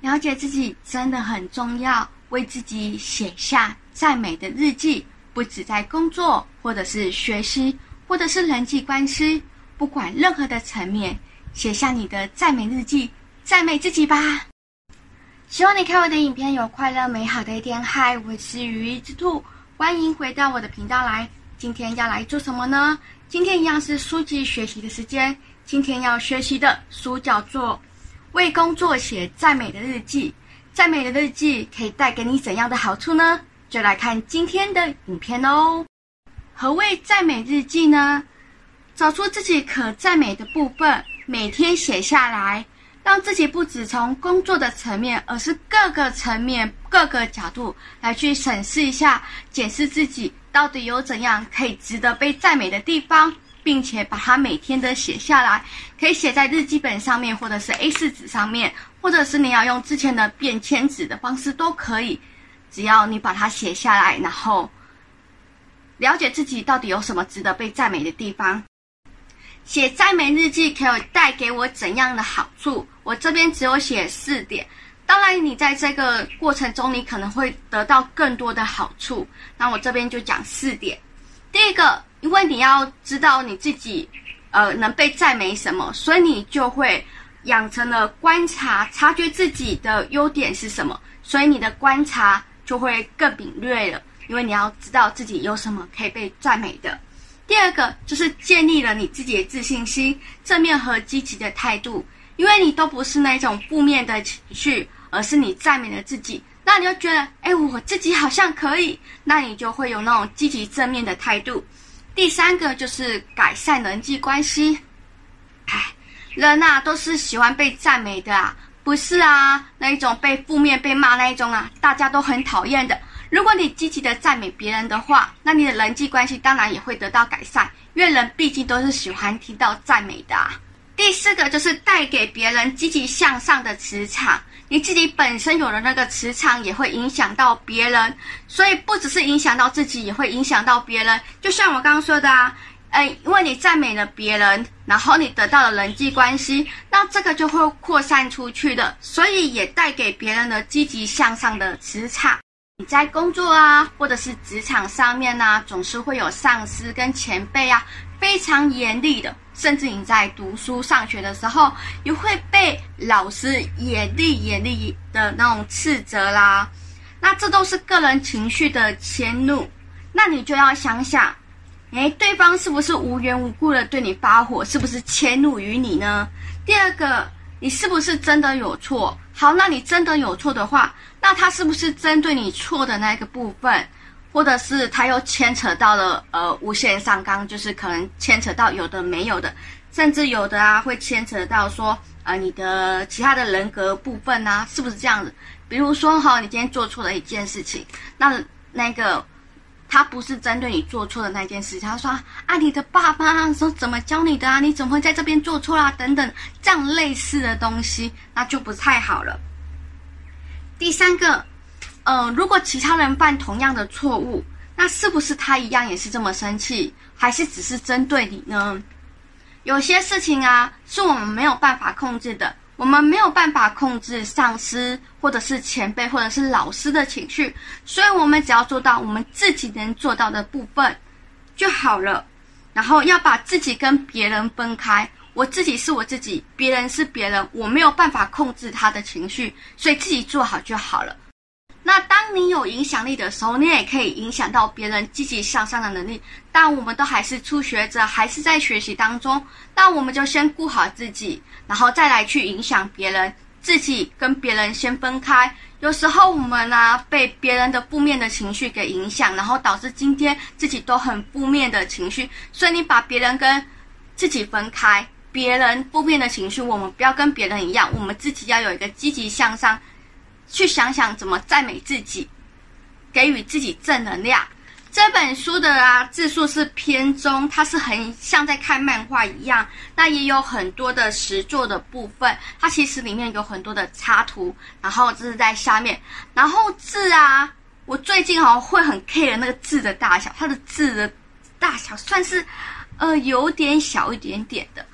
了解自己真的很重要，为自己写下赞美的日记，不止在工作，或者是学习，或者是人际关系，不管任何的层面，写下你的赞美日记，赞美自己吧。希望你看我的影片有快乐美好的一天。嗨，我是羽翼之兔，欢迎回到我的频道来。今天要来做什么呢？今天一样是书籍学习的时间。今天要学习的书叫做。为工作写赞美的日记，赞美的日记可以带给你怎样的好处呢？就来看今天的影片哦。何谓赞美日记呢？找出自己可赞美的部分，每天写下来，让自己不只从工作的层面，而是各个层面、各个角度来去审视一下，检视自己到底有怎样可以值得被赞美的地方。并且把它每天的写下来，可以写在日记本上面，或者是 A4 纸上面，或者是你要用之前的便签纸的方式都可以。只要你把它写下来，然后了解自己到底有什么值得被赞美的地方。写赞美日记可以带给我怎样的好处？我这边只有写四点。当然，你在这个过程中，你可能会得到更多的好处。那我这边就讲四点。第一个。因为你要知道你自己，呃，能被赞美什么，所以你就会养成了观察、察觉自己的优点是什么，所以你的观察就会更敏锐了。因为你要知道自己有什么可以被赞美的。第二个就是建立了你自己的自信心、正面和积极的态度，因为你都不是那种负面的情绪，而是你赞美了自己，那你就觉得，哎，我自己好像可以，那你就会有那种积极正面的态度。第三个就是改善人际关系。哎，人呐、啊、都是喜欢被赞美的啊，不是啊？那一种被负面被骂那一种啊，大家都很讨厌的。如果你积极的赞美别人的话，那你的人际关系当然也会得到改善，因为人毕竟都是喜欢听到赞美的啊。第四个就是带给别人积极向上的磁场。你自己本身有的那个磁场也会影响到别人，所以不只是影响到自己，也会影响到别人。就像我刚刚说的啊，呃，因为你赞美了别人，然后你得到了人际关系，那这个就会扩散出去的，所以也带给别人的积极向上的磁场。你在工作啊，或者是职场上面啊，总是会有上司跟前辈啊，非常严厉的。甚至你在读书上学的时候，也会被老师严厉严厉的那种斥责啦。那这都是个人情绪的迁怒。那你就要想想，诶，对方是不是无缘无故的对你发火？是不是迁怒于你呢？第二个，你是不是真的有错？好，那你真的有错的话，那他是不是针对你错的那个部分？或者是他又牵扯到了呃无限上纲，就是可能牵扯到有的没有的，甚至有的啊会牵扯到说呃你的其他的人格部分啊，是不是这样子？比如说哈，你今天做错了一件事情，那那个他不是针对你做错的那件事情，他说啊你的爸爸说怎么教你的啊，你怎么会在这边做错啦、啊？等等这样类似的东西，那就不太好了。第三个。嗯、如果其他人犯同样的错误，那是不是他一样也是这么生气，还是只是针对你呢？有些事情啊，是我们没有办法控制的，我们没有办法控制上司或者是前辈或者是老师的情绪，所以我们只要做到我们自己能做到的部分就好了。然后要把自己跟别人分开，我自己是我自己，别人是别人，我没有办法控制他的情绪，所以自己做好就好了。那当你有影响力的时候，你也可以影响到别人积极向上的能力。但我们都还是初学者，还是在学习当中。那我们就先顾好自己，然后再来去影响别人。自己跟别人先分开。有时候我们呢、被别人的负面的情绪给影响，然后导致今天自己都很负面的情绪。所以你把别人跟自己分开，别人负面的情绪，我们不要跟别人一样，我们自己要有一个积极向上。去想想怎么赞美自己，给予自己正能量。这本书的啊字数是偏中，它是很像在看漫画一样。那也有很多的实作的部分，它其实里面有很多的插图，然后这是在下面。然后字啊，我最近好像会很 care 那个字的大小，它的字的大小算是呃有点小一点点的，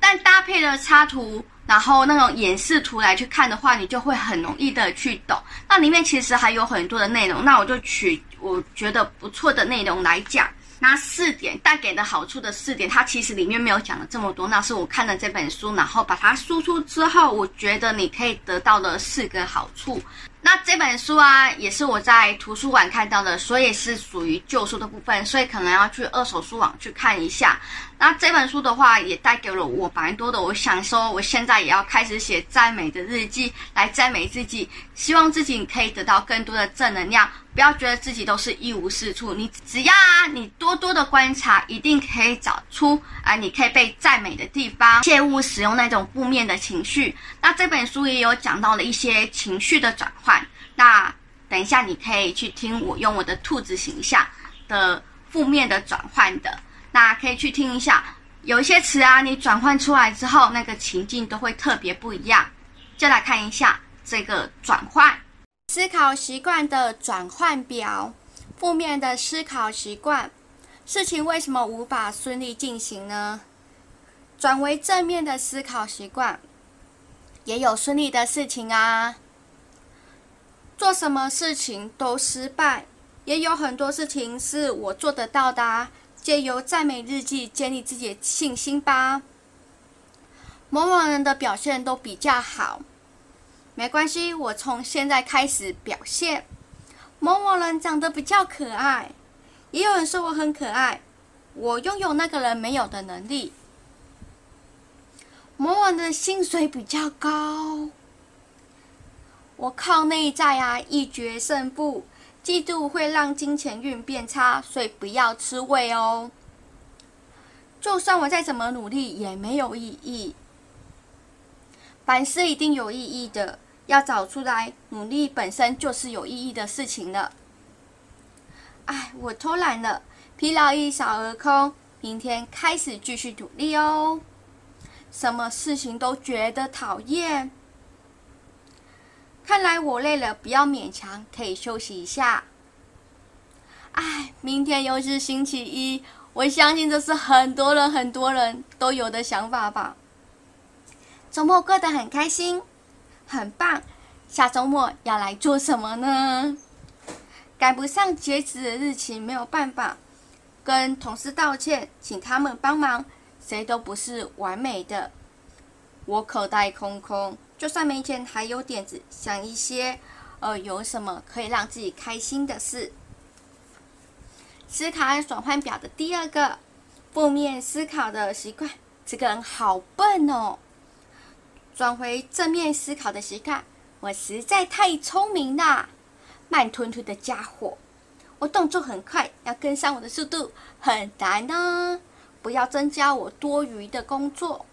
但搭配的插图。然后那种演示图来去看的话，你就会很容易的去懂。那里面其实还有很多的内容，那我就取我觉得不错的内容来讲。那四点带给的好处的四点，它其实里面没有讲了这么多。那是我看了这本书，然后把它输出之后，我觉得你可以得到的四个好处。那这本书啊，也是我在图书馆看到的，所以是属于旧书的部分，所以可能要去二手书网去看一下。那这本书的话，也带给了我蛮多的。我想说，我现在也要开始写赞美的日记，来赞美自己，希望自己可以得到更多的正能量。不要觉得自己都是一无是处，你只要啊，你多多的观察，一定可以找出啊，你可以被赞美的地方。切勿使用那种负面的情绪。那这本书也有讲到了一些情绪的转换。那等一下你可以去听我用我的兔子形象的负面的转换的。那可以去听一下，有一些词啊，你转换出来之后，那个情境都会特别不一样。就来看一下这个转换思考习惯的转换表。负面的思考习惯，事情为什么无法顺利进行呢？转为正面的思考习惯，也有顺利的事情啊。做什么事情都失败，也有很多事情是我做得到的啊。借由赞美日记建立自己的信心吧。某某人的表现都比较好，没关系，我从现在开始表现。某某人长得比较可爱，也有人说我很可爱，我拥有那个人没有的能力。某某人的薪水比较高，我靠内在啊，一决胜负。嫉妒会让金钱运变差，所以不要吃味哦。就算我再怎么努力，也没有意义。凡事一定有意义的，要找出来。努力本身就是有意义的事情了。哎，我偷懒了，疲劳一扫而空。明天开始继续努力哦。什么事情都觉得讨厌。看来我累了，不要勉强，可以休息一下。哎，明天又是星期一，我相信这是很多人很多人都有的想法吧。周末过得很开心，很棒。下周末要来做什么呢？赶不上截止的日期，没有办法，跟同事道歉，请他们帮忙。谁都不是完美的，我口袋空空。就算没钱，还有点子，想一些，呃，有什么可以让自己开心的事。思考转换表的第二个，负面思考的习惯，这个人好笨哦。转回正面思考的习惯，我实在太聪明了，慢吞吞的家伙，我动作很快，要跟上我的速度很难呢。不要增加我多余的工作。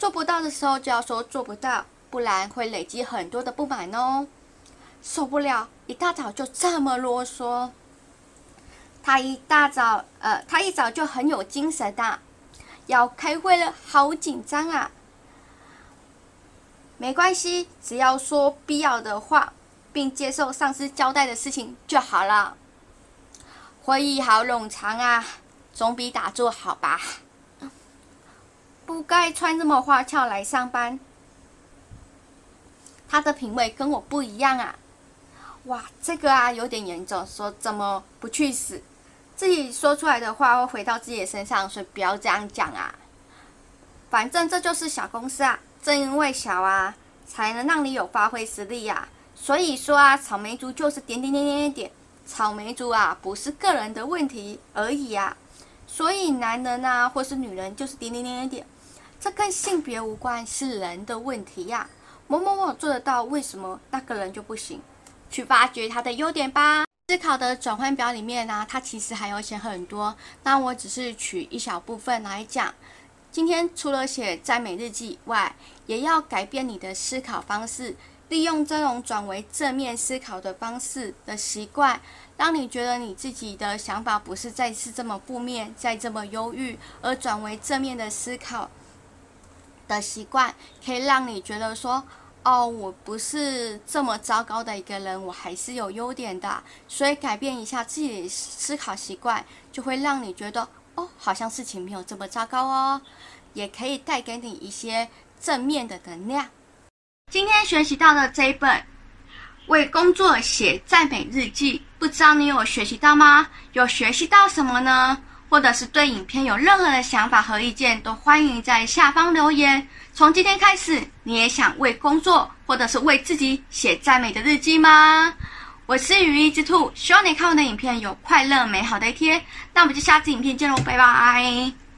做不到的时候就要说做不到，不然会累积很多的不满哦。受不了，一大早就这么啰嗦。他一大早，呃，他一早就很有精神的，要开会了，好紧张啊。没关系，只要说必要的话，并接受上司交代的事情就好了。会议好冗长啊，总比打坐好吧。不该穿这么花俏来上班。他的品味跟我不一样啊！哇，这个啊有点严重，说怎么不去死？自己说出来的话会回到自己的身上，所以不要这样讲啊。反正这就是小公司啊，正因为小啊，才能让你有发挥实力呀。所以说啊，草莓族就是点点点点点点，草莓族啊不是个人的问题而已啊。所以男人啊或是女人就是点点点点点。这跟性别无关，是人的问题呀。某某某做得到，为什么那个人就不行？去发掘他的优点吧。思考的转换表里面呢，它其实还有写很多，那我只是取一小部分来讲。今天除了写赞美日记外，也要改变你的思考方式，利用这种转为正面思考的方式的习惯，让你觉得你自己的想法不是再次这么负面，再这么忧郁，而转为正面的思考。的习惯可以让你觉得说，哦，我不是这么糟糕的一个人，我还是有优点的。所以改变一下自己思考习惯，就会让你觉得，哦，好像事情没有这么糟糕哦。也可以带给你一些正面的能量。今天学习到的这一本《为工作写赞美日记》，不知道你有学习到吗？有学习到什么呢？或者是对影片有任何的想法和意见，都欢迎在下方留言。从今天开始，你也想为工作或者是为自己写赞美的日记吗？我是羽翼之兔，希望你看我的影片有快乐美好的一天。那我们就下次影片见喽，拜拜。